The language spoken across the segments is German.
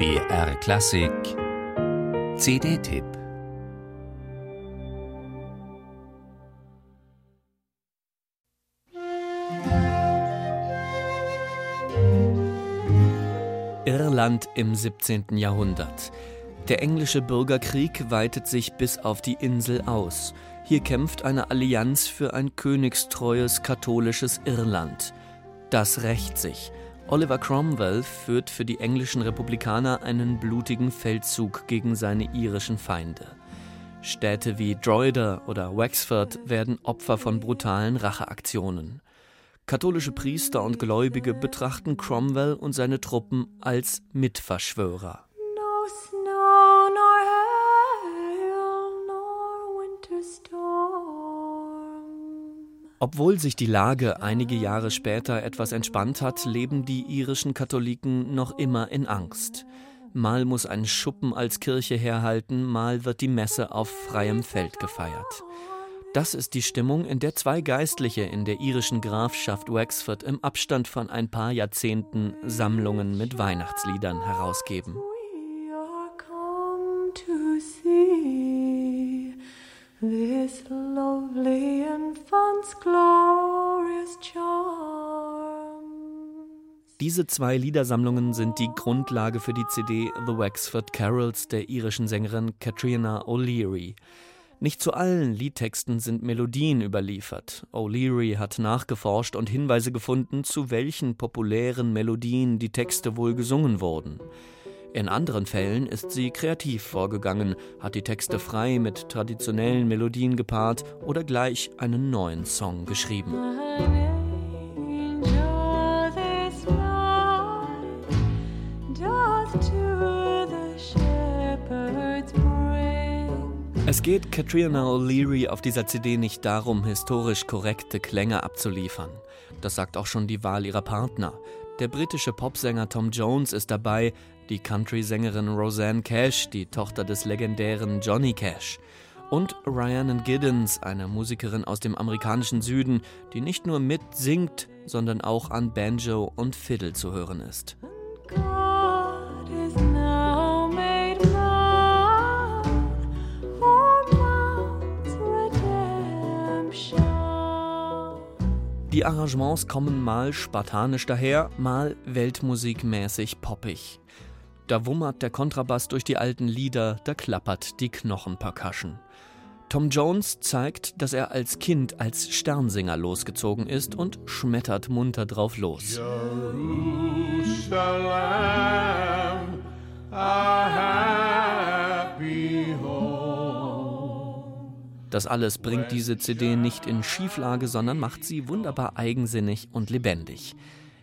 BR Klassik CD-Tipp Irland im 17. Jahrhundert. Der englische Bürgerkrieg weitet sich bis auf die Insel aus. Hier kämpft eine Allianz für ein königstreues katholisches Irland. Das rächt sich. Oliver Cromwell führt für die englischen Republikaner einen blutigen Feldzug gegen seine irischen Feinde. Städte wie Drogheda oder Wexford werden Opfer von brutalen Racheaktionen. Katholische Priester und Gläubige betrachten Cromwell und seine Truppen als Mitverschwörer. Obwohl sich die Lage einige Jahre später etwas entspannt hat, leben die irischen Katholiken noch immer in Angst. Mal muss ein Schuppen als Kirche herhalten, mal wird die Messe auf freiem Feld gefeiert. Das ist die Stimmung, in der zwei Geistliche in der irischen Grafschaft Wexford im Abstand von ein paar Jahrzehnten Sammlungen mit Weihnachtsliedern herausgeben. This lovely infant's glorious charms. Diese zwei Liedersammlungen sind die Grundlage für die CD The Wexford Carols der irischen Sängerin Katrina O'Leary. Nicht zu allen Liedtexten sind Melodien überliefert. O'Leary hat nachgeforscht und Hinweise gefunden, zu welchen populären Melodien die Texte wohl gesungen wurden. In anderen Fällen ist sie kreativ vorgegangen, hat die Texte frei mit traditionellen Melodien gepaart oder gleich einen neuen Song geschrieben. Es geht Katrina O'Leary auf dieser CD nicht darum, historisch korrekte Klänge abzuliefern. Das sagt auch schon die Wahl ihrer Partner. Der britische Popsänger Tom Jones ist dabei, die Country-Sängerin Roseanne Cash, die Tochter des legendären Johnny Cash. Und Rhiannon Giddens, eine Musikerin aus dem amerikanischen Süden, die nicht nur mitsingt, sondern auch an Banjo und Fiddle zu hören ist. Die Arrangements kommen mal spartanisch daher, mal weltmusikmäßig poppig. Da wummert der Kontrabass durch die alten Lieder, da klappert die Knochenpercussion. Tom Jones zeigt, dass er als Kind als Sternsinger losgezogen ist und schmettert munter drauf los. Jerusalem, das alles bringt diese CD nicht in Schieflage, sondern macht sie wunderbar eigensinnig und lebendig.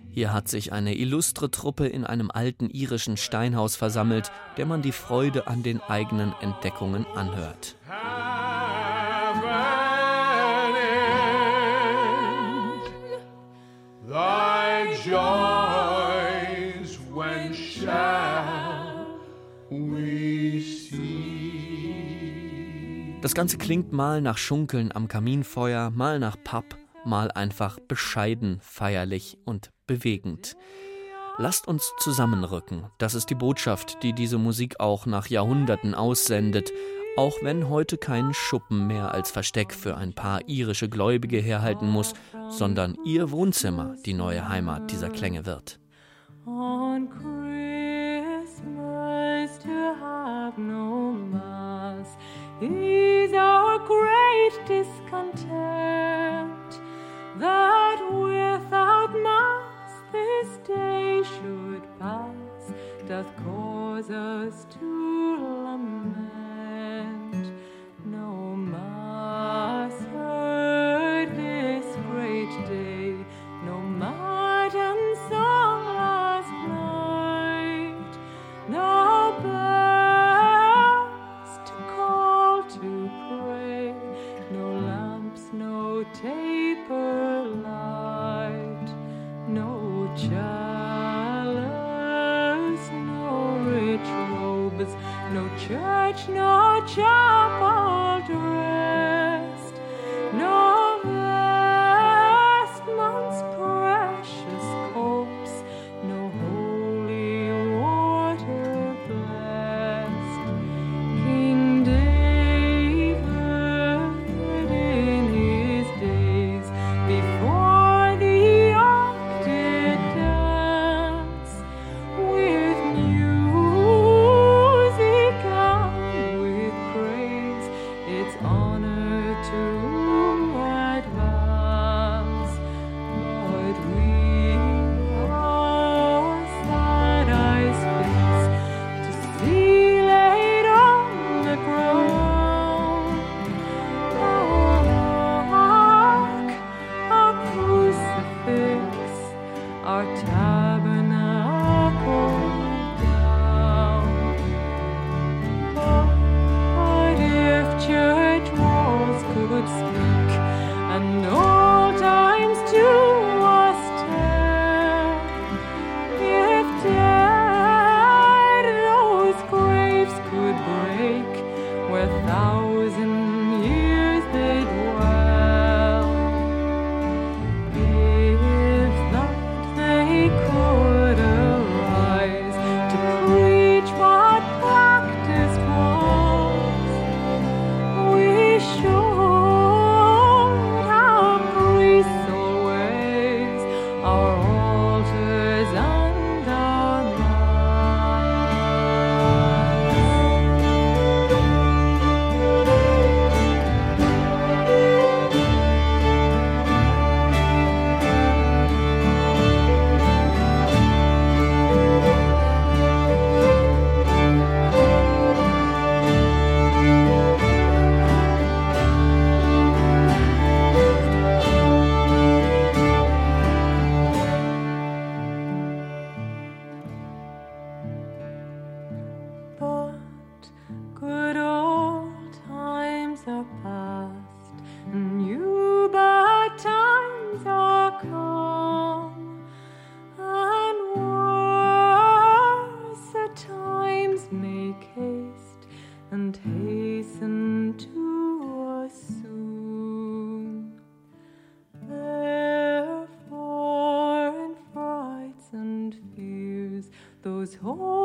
Hier hat sich eine illustre Truppe in einem alten irischen Steinhaus versammelt, der man die Freude an den eigenen Entdeckungen anhört. Das Ganze klingt mal nach Schunkeln am Kaminfeuer, mal nach Pub, mal einfach bescheiden, feierlich und bewegend. Lasst uns zusammenrücken. Das ist die Botschaft, die diese Musik auch nach Jahrhunderten aussendet, auch wenn heute kein Schuppen mehr als Versteck für ein paar irische Gläubige herhalten muss, sondern ihr Wohnzimmer die neue Heimat dieser Klänge wird. On Christmas to have no mass is our great discontent that church, no chapel our time. goes home.